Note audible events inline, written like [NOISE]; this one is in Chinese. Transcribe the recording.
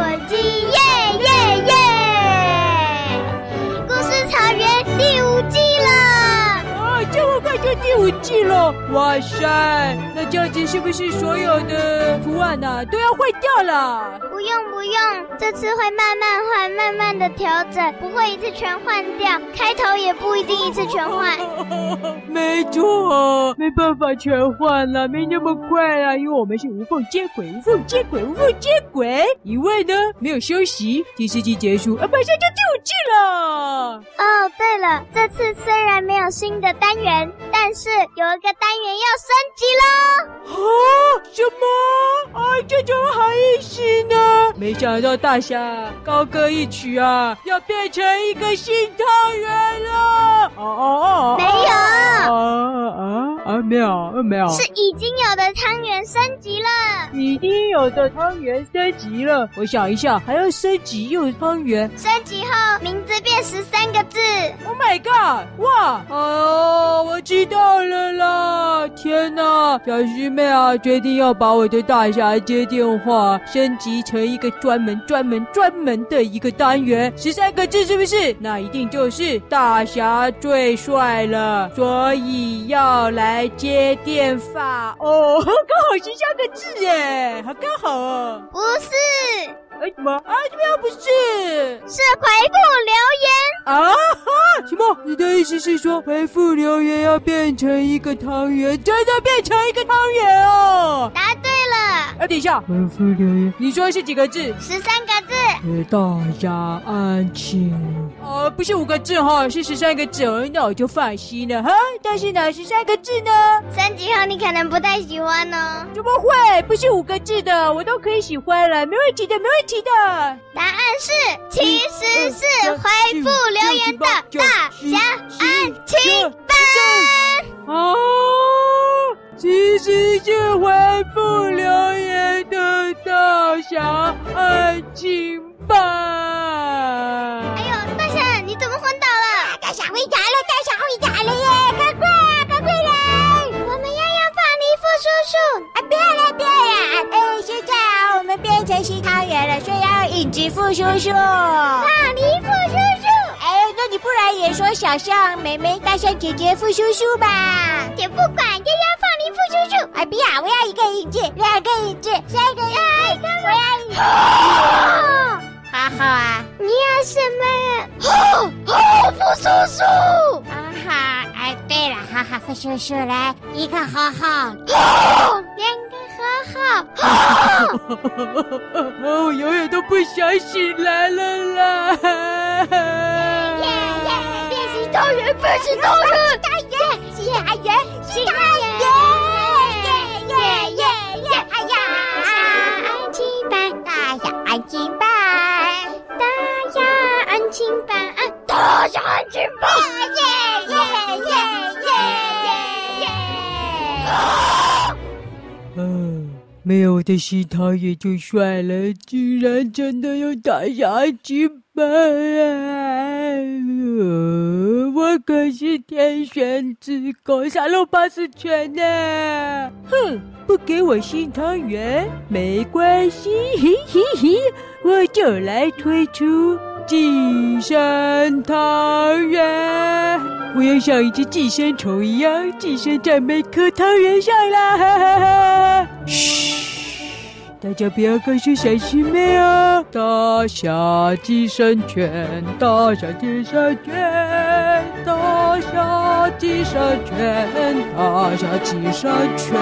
火鸡，耶耶耶！故事草原第五季了，啊，这么快就第五季了，哇塞！那这样子是不是所有的图案啊都要坏掉了？不用不用，这次会慢慢换，慢慢的调整，不会一次全换掉。开头也不一定一次全换。[LAUGHS] 没错，没办法全换了，没那么快啊，因为我们是无缝接轨，无缝接轨，无缝接轨。一位呢，没有休息，第四季结束，啊，马上就第五季了。哦，对了，这次虽然没有新的单元，但是有一个单元要升级了。啊，什么？啊，这怎么好意思呢？没想到大侠高歌一曲啊，要变成一个新汤圆了！哦哦哦，没有，啊啊啊，没有，没有，是已经有的汤圆升级了，已经有的汤圆升级了。我想一下，还要升级又汤圆，升级后名字变十三个字。Oh my god！哇，哦，我知道了啦！天哪，小师妹啊，决定要把我的大侠接电话升级成一个专门、专门、专门的一个单元，十三个字是不是？那一定就是大侠最帅了，所以要来接电话哦，刚好是三个字耶，好刚好哦。不是，哎什么啊？这边又不是，是回复留言啊？哈？什么？你的意思是说回复留言要变成一个汤圆，真的变成一个汤圆哦？答对了。啊，等一下，回复留言，你说是几个字？十三个字。大家安静。哦，不是五个字哈，是十三个字，那我就放心了哈。但是哪十三个字呢？三级后你可能不太喜欢哦。怎么会？不是五个字的，我都可以喜欢了，没问题的，没问题的。答案是，其实是回复留言的大侠安琪班。哦，其实是回复留言的大侠爱情吧。哎呦，大侠，你怎么昏倒了？大侠回家了，大侠回家了耶！赶快啊，赶快来！我们要让凤梨富叔叔啊，不要了，不要了！哎，现在啊，我们变成新汤圆了，所以要影子富叔叔。凤梨富叔叔，哎，那你不然也说小象妹妹、大象姐姐、富叔叔吧？姐不管，要要一个影子，两个一句，三个影子，我要影子。[LAUGHS] 好好啊，你要什么？好好，富叔叔。啊哈，哎，对了，好好，富叔叔来一个好好，两个好好，好。[LAUGHS] 我永远都不想醒来了啦！耶耶，变形超人，变形超 [LAUGHS] 人，大爷，新汤圆，新汤没有我的新汤圆就算了，居然真的有大侠安亲班啊！我可是天选之子，沙漏巴斯全呢！哼，不给我新汤圆没关系，嘿嘿嘿，我就来推出。寄生汤圆，我要像一只寄生虫一样寄生在每颗汤圆上啦！哈哈哈！嘘，大家不要告诉小师妹哦。大侠寄生拳，大侠寄生拳，大侠寄生拳，大侠寄生拳。